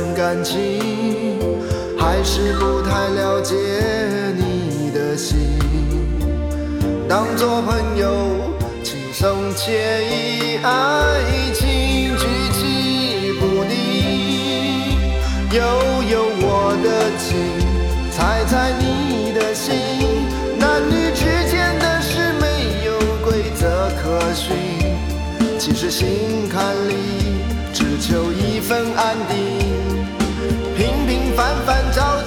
份感情，还是不太了解你的心。当作朋友，轻松惬意，爱情举棋不定。悠悠我的情，猜猜你的心。男女之间的事没有规则可循，其实心坎里。分安定平平凡凡找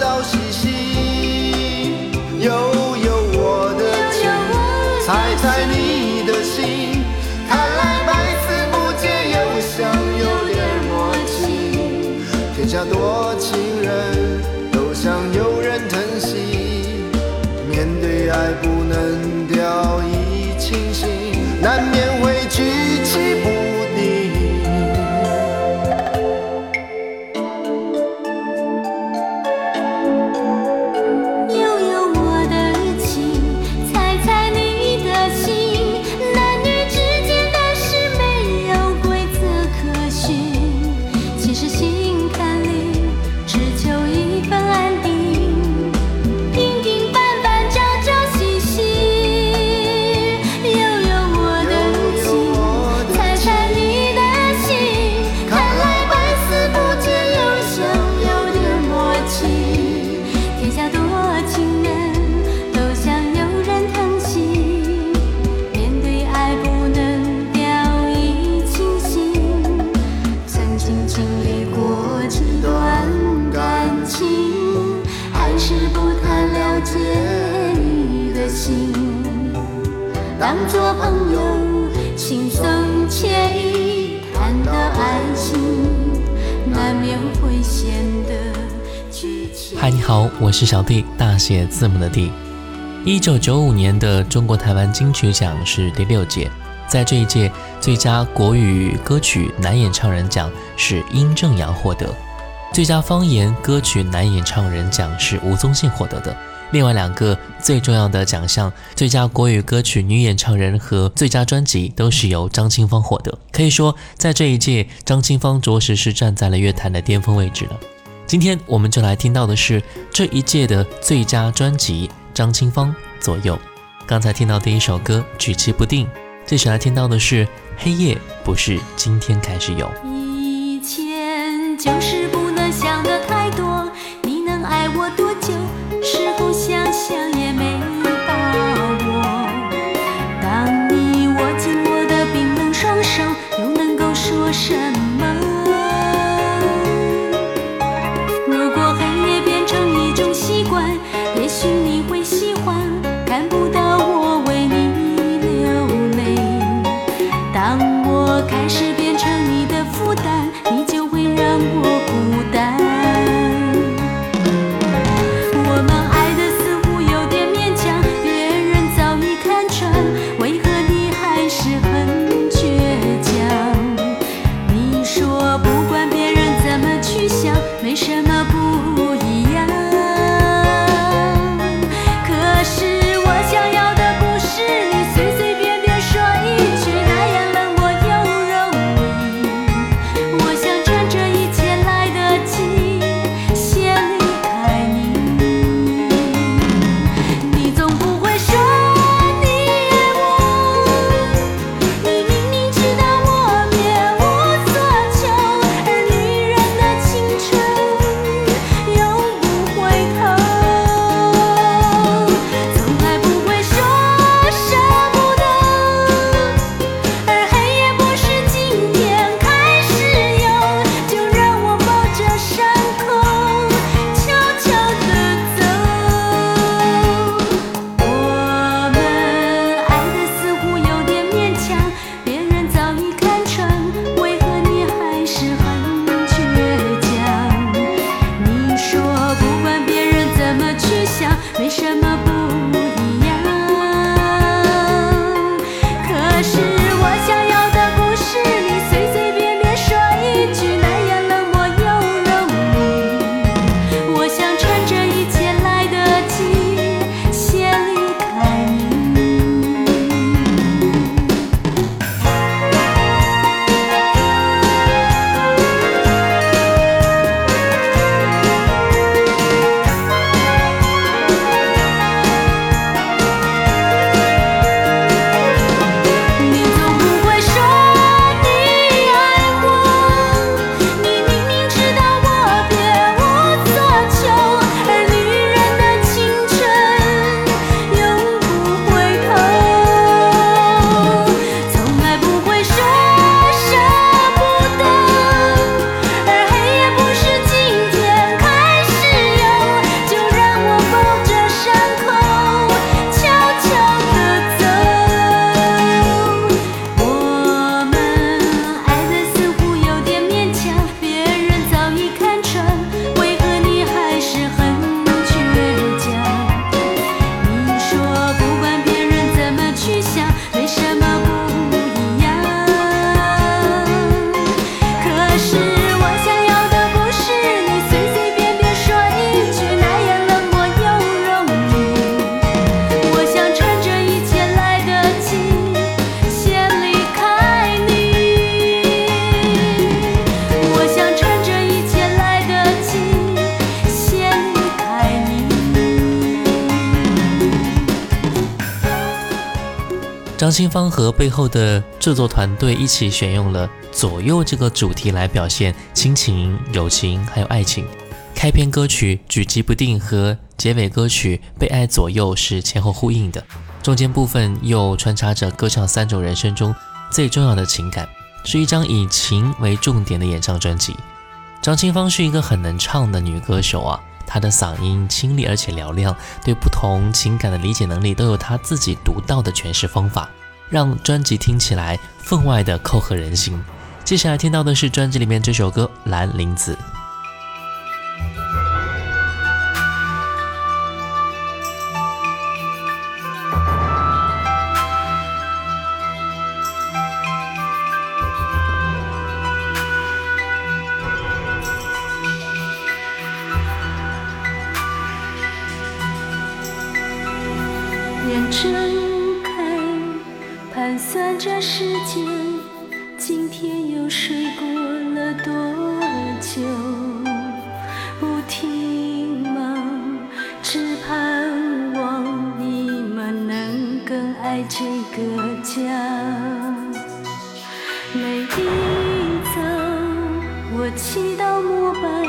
是小弟，大写字母的弟。一九九五年的中国台湾金曲奖是第六届，在这一届最佳国语歌曲男演唱人奖是殷正阳获得，最佳方言歌曲男演唱人奖是吴宗宪获得的。另外两个最重要的奖项，最佳国语歌曲女演唱人和最佳专辑都是由张清芳获得。可以说，在这一届，张清芳着实是站在了乐坛的巅峰位置了。今天我们就来听到的是这一届的最佳专辑《张清芳左右》。刚才听到第一首歌《举棋不定》，接下来听到的是《黑夜不是今天开始有》。张清芳和背后的制作团队一起选用了“左右”这个主题来表现亲情、友情还有爱情。开篇歌曲“举棋不定”和结尾歌曲“被爱左右”是前后呼应的，中间部分又穿插着歌唱三种人生中最重要的情感，是一张以情为重点的演唱专辑。张清芳是一个很能唱的女歌手啊，她的嗓音清丽而且嘹亮，对不同情感的理解能力都有她自己独到的诠释方法，让专辑听起来分外的扣合人心。接下来听到的是专辑里面这首歌《蓝铃子》。间，今天又睡过了多久？不停忙，只盼望你们能更爱这个家。每一走，我祈祷末班。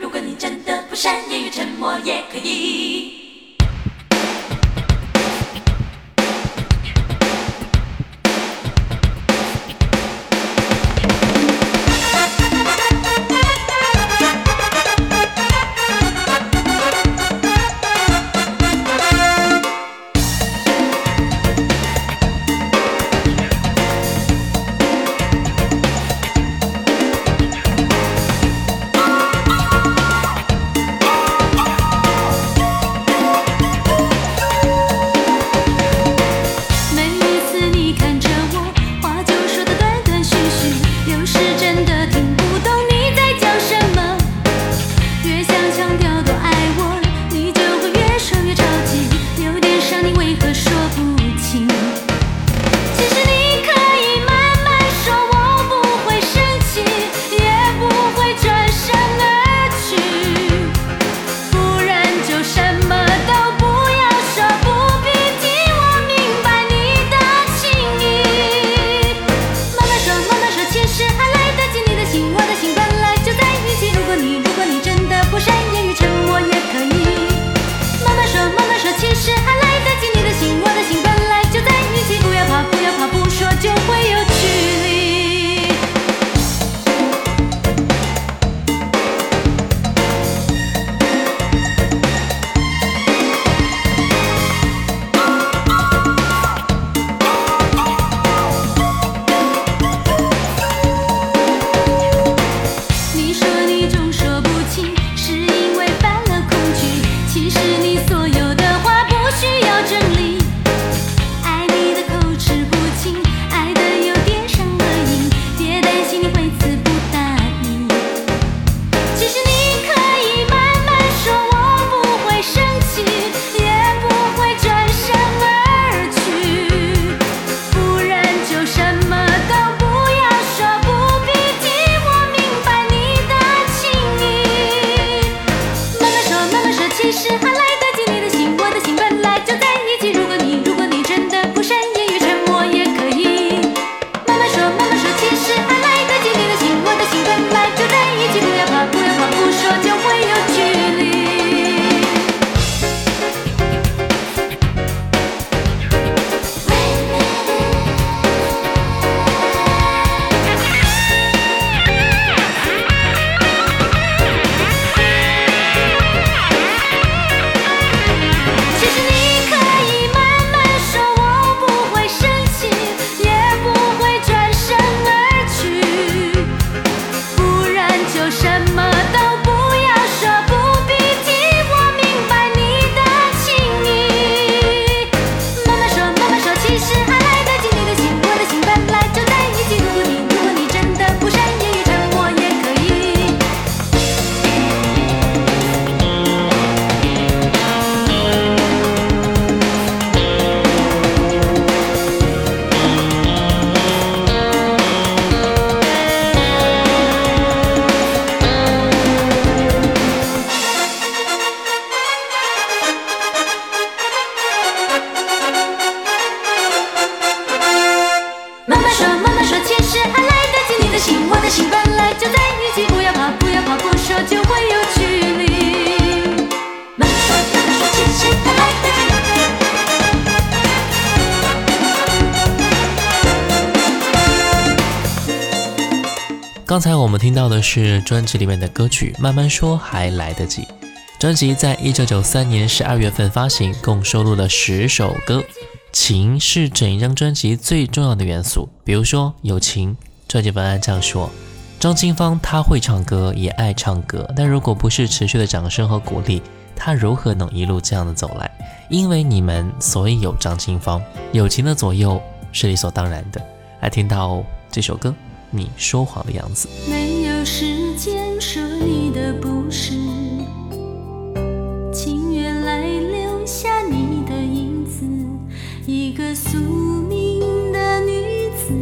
如果你真的不善言语沉默也可以。听到的是专辑里面的歌曲《慢慢说还来得及》。专辑在一九九三年十二月份发行，共收录了十首歌。情是整一张专辑最重要的元素，比如说友情。专辑文案这样说：张清芳她会唱歌，也爱唱歌，但如果不是持续的掌声和鼓励，她如何能一路这样的走来？因为你们，所以有张清芳。友情的左右是理所当然的。来听到这首歌。你说谎的样子，没有时间说你的不是，情愿来留下你的影子，一个宿命的女子，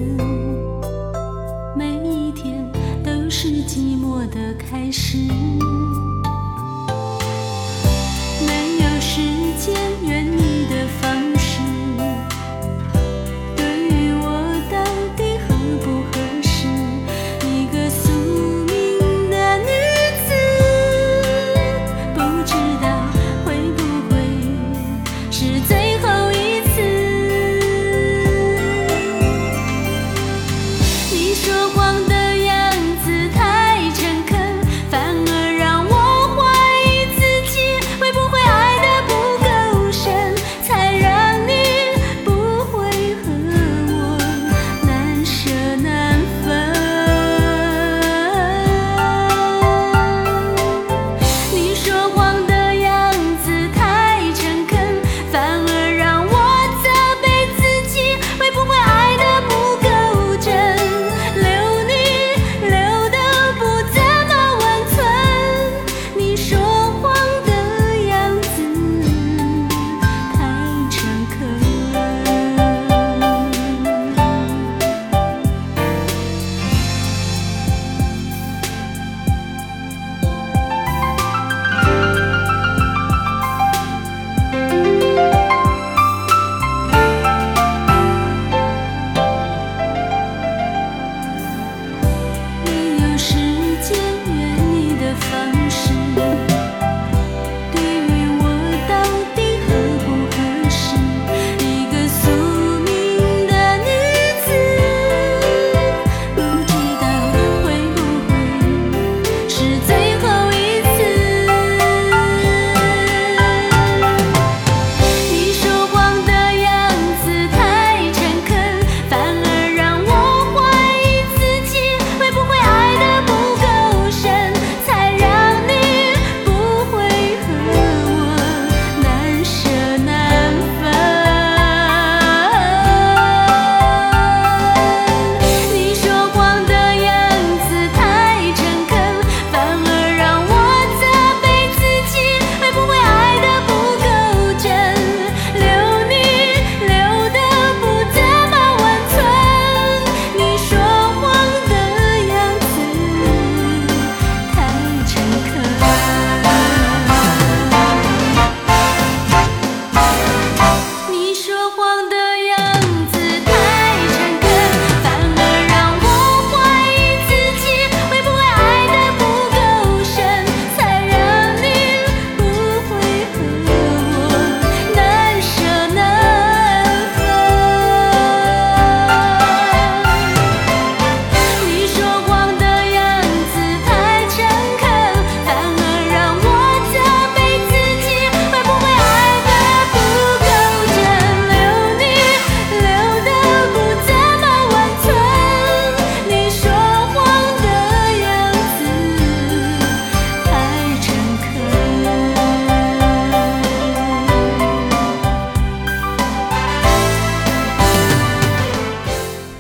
每一天都是寂寞的开始。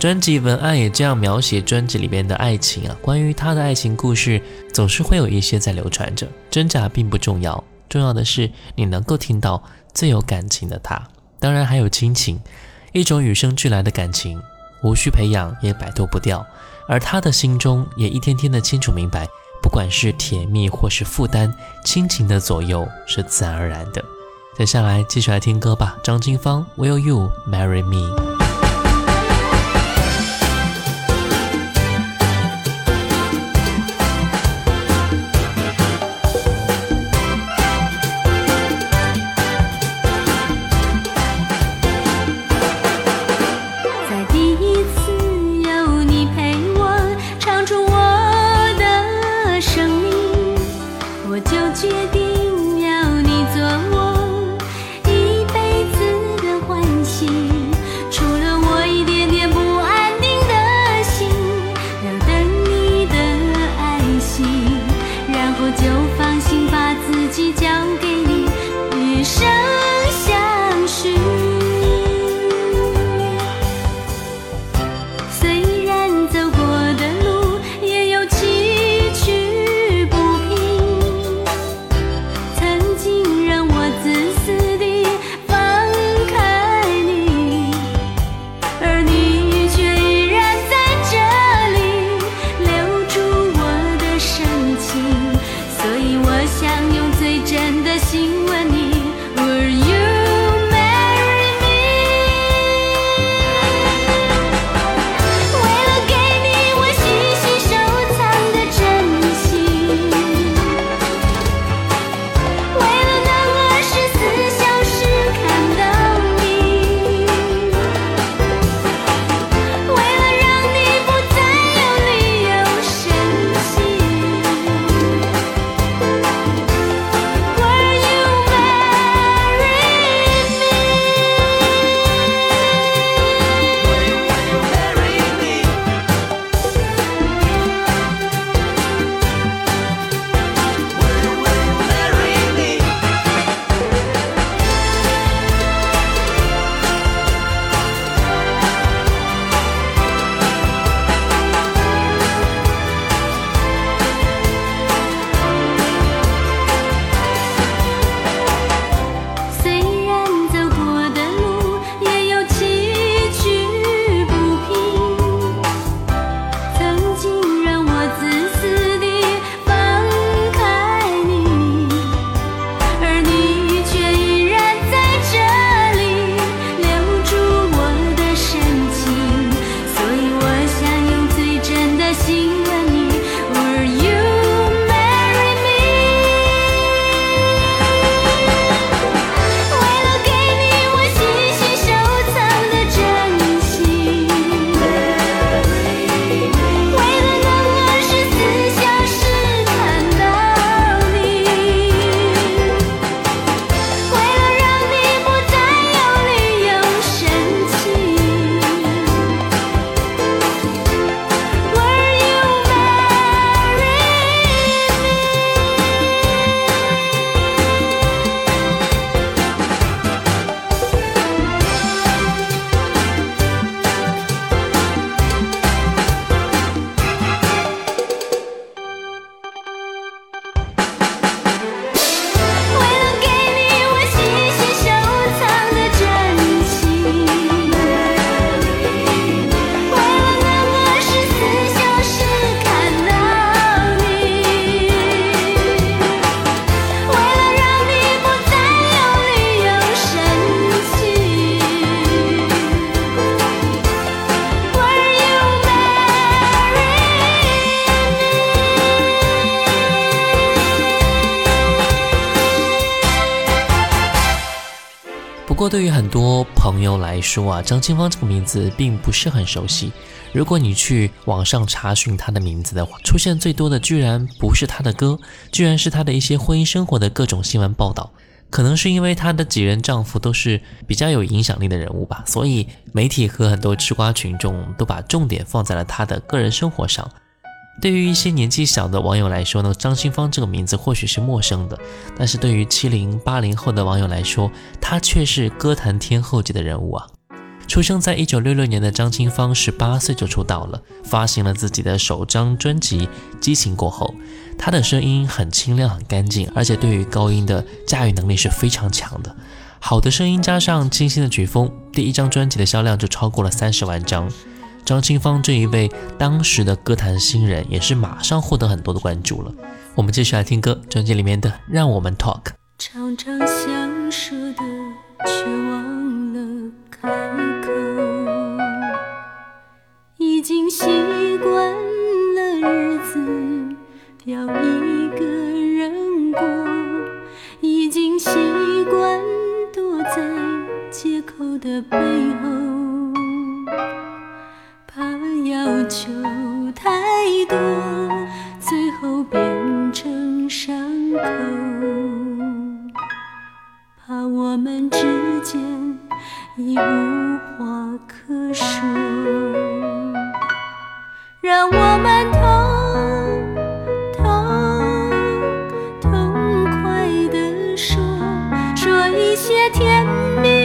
专辑文案也这样描写专辑里面的爱情啊，关于他的爱情故事，总是会有一些在流传着，真假并不重要，重要的是你能够听到最有感情的他。当然还有亲情，一种与生俱来的感情，无需培养也摆脱不掉。而他的心中也一天天的清楚明白，不管是甜蜜或是负担，亲情的左右是自然而然的。接下来继续来听歌吧，张清芳，Will you marry me？说啊，张清芳这个名字并不是很熟悉。如果你去网上查询她的名字的话，出现最多的居然不是她的歌，居然是她的一些婚姻生活的各种新闻报道。可能是因为她的几任丈夫都是比较有影响力的人物吧，所以媒体和很多吃瓜群众都把重点放在了她的个人生活上。对于一些年纪小的网友来说呢，张清芳这个名字或许是陌生的，但是对于七零八零后的网友来说，她却是歌坛天后级的人物啊！出生在一九六六年的张清芳，十八岁就出道了，发行了自己的首张专辑《激情》过后，她的声音很清亮、很干净，而且对于高音的驾驭能力是非常强的。好的声音加上清新的曲风，第一张专辑的销量就超过了三十万张。张清芳这一位当时的歌坛新人，也是马上获得很多的关注了。我们继续来听歌，专辑里面的《让我们 Talk》。常常想说的，却忘了开口。已经习惯了日子要一个人过，已经习惯躲在借口的背后。要求太多最后变成伤口怕我们之间已无话可说让我们痛痛痛快的说说一些甜蜜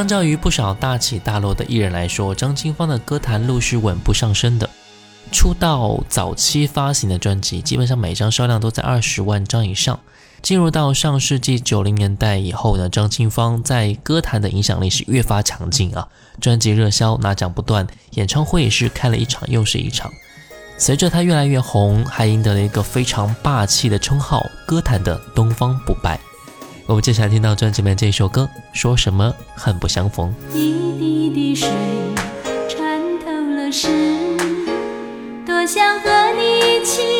相较于不少大起大落的艺人来说，张清芳的歌坛路是稳步上升的。出道早期发行的专辑，基本上每张销量都在二十万张以上。进入到上世纪九零年代以后呢，张清芳在歌坛的影响力是越发强劲啊，专辑热销，拿奖不断，演唱会也是开了一场又是一场。随着她越来越红，还赢得了一个非常霸气的称号——歌坛的东方不败。我们接下来听到专辑里面这首歌，说什么恨不相逢。一滴滴水穿透了诗，多想和你一起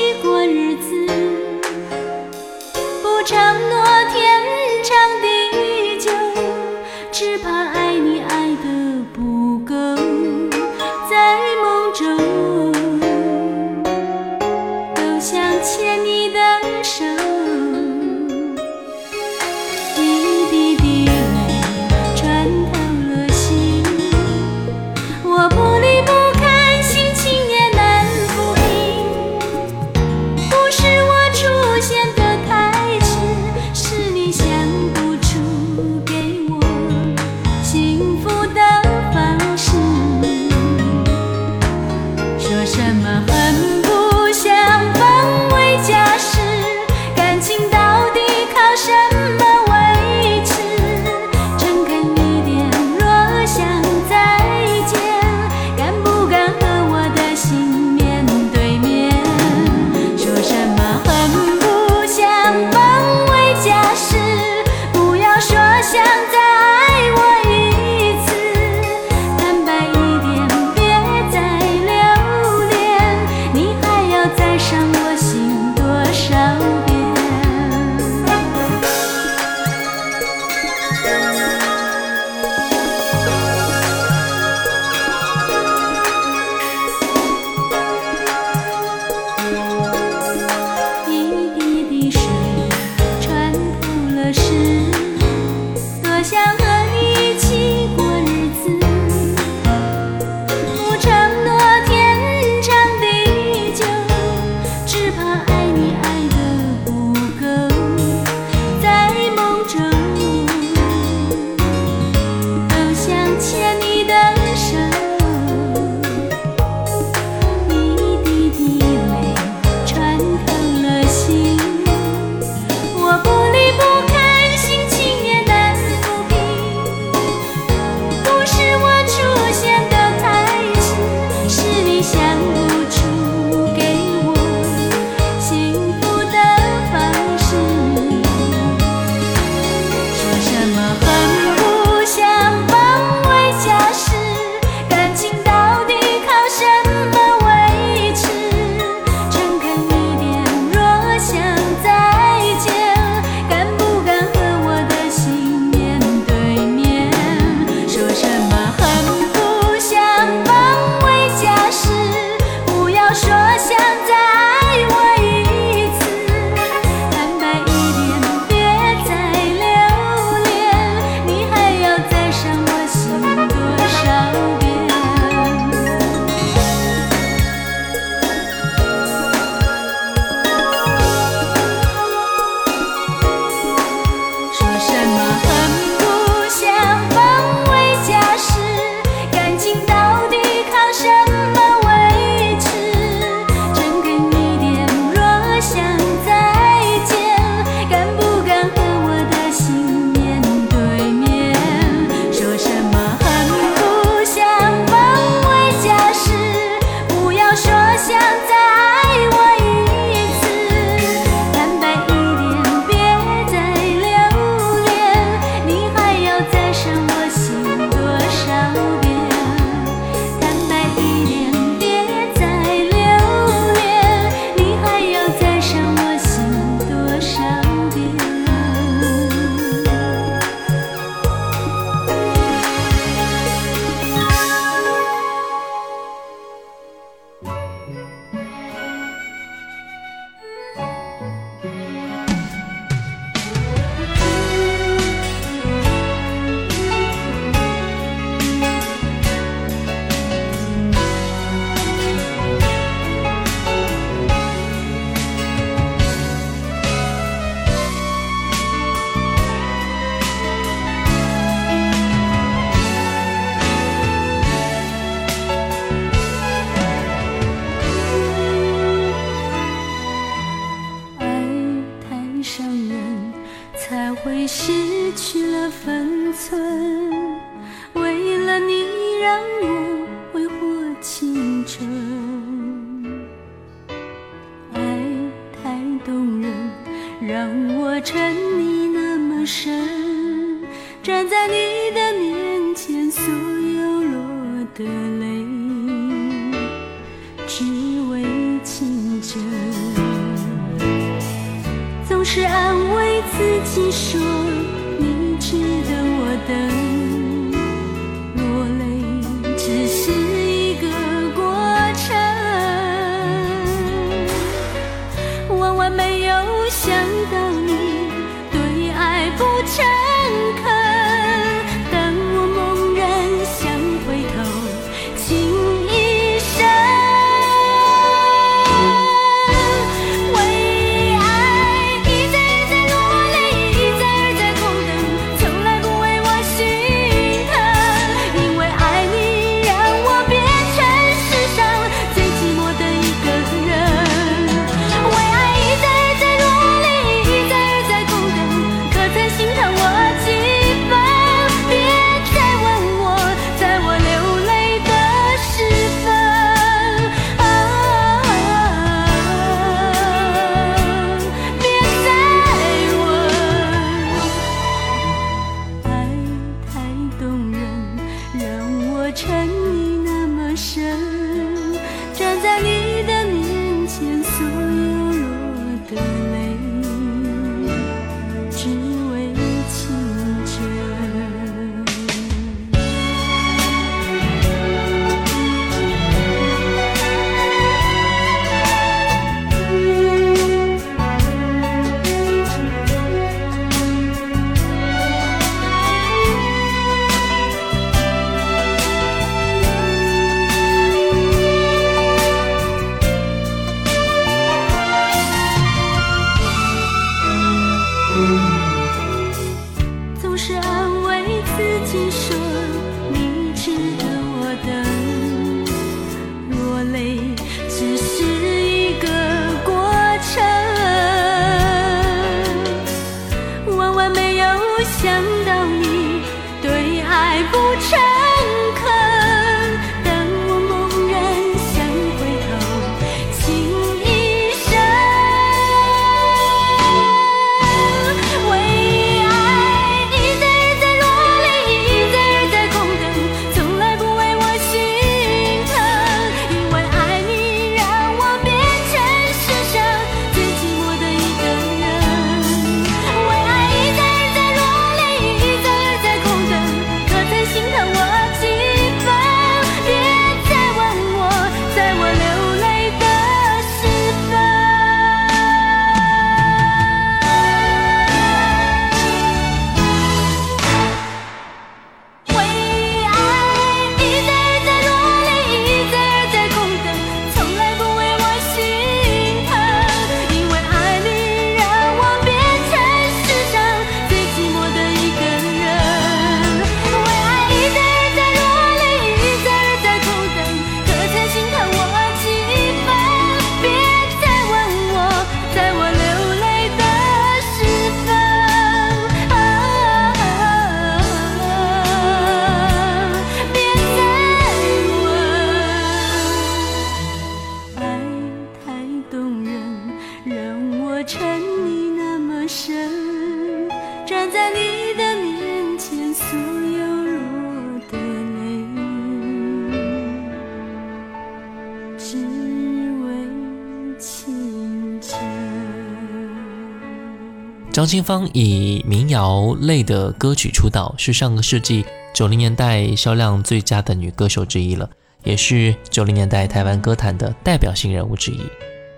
张清芳以民谣类的歌曲出道，是上个世纪九零年代销量最佳的女歌手之一了，也是九零年代台湾歌坛的代表性人物之一。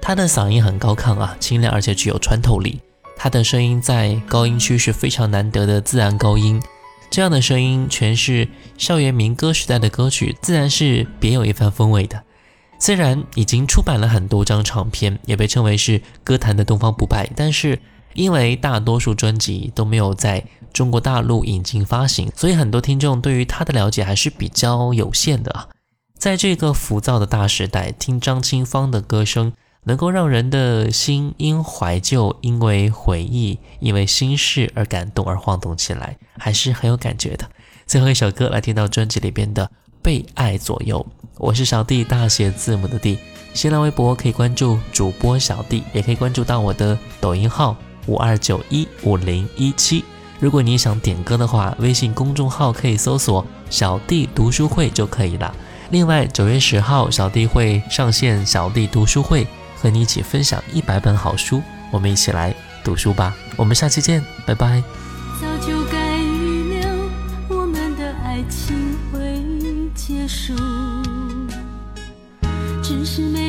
她的嗓音很高亢啊，清亮而且具有穿透力。她的声音在高音区是非常难得的自然高音，这样的声音诠释校园民歌时代的歌曲，自然是别有一番风味的。虽然已经出版了很多张唱片，也被称为是歌坛的东方不败，但是因为大多数专辑都没有在中国大陆引进发行，所以很多听众对于他的了解还是比较有限的啊。在这个浮躁的大时代，听张清芳的歌声，能够让人的心因怀旧、因为回忆、因为心事而感动而晃动起来，还是很有感觉的。最后一首歌来听到专辑里边的《被爱左右》，我是小弟，大写字母的弟。新浪微博可以关注主播小弟，也可以关注到我的抖音号五二九一五零一七。如果你想点歌的话，微信公众号可以搜索“小弟读书会”就可以了。另外，九月十号，小弟会上线小弟读书会，和你一起分享一百本好书，我们一起来读书吧。我们下期见，拜拜。早就该预料我们的爱情会结束，只是没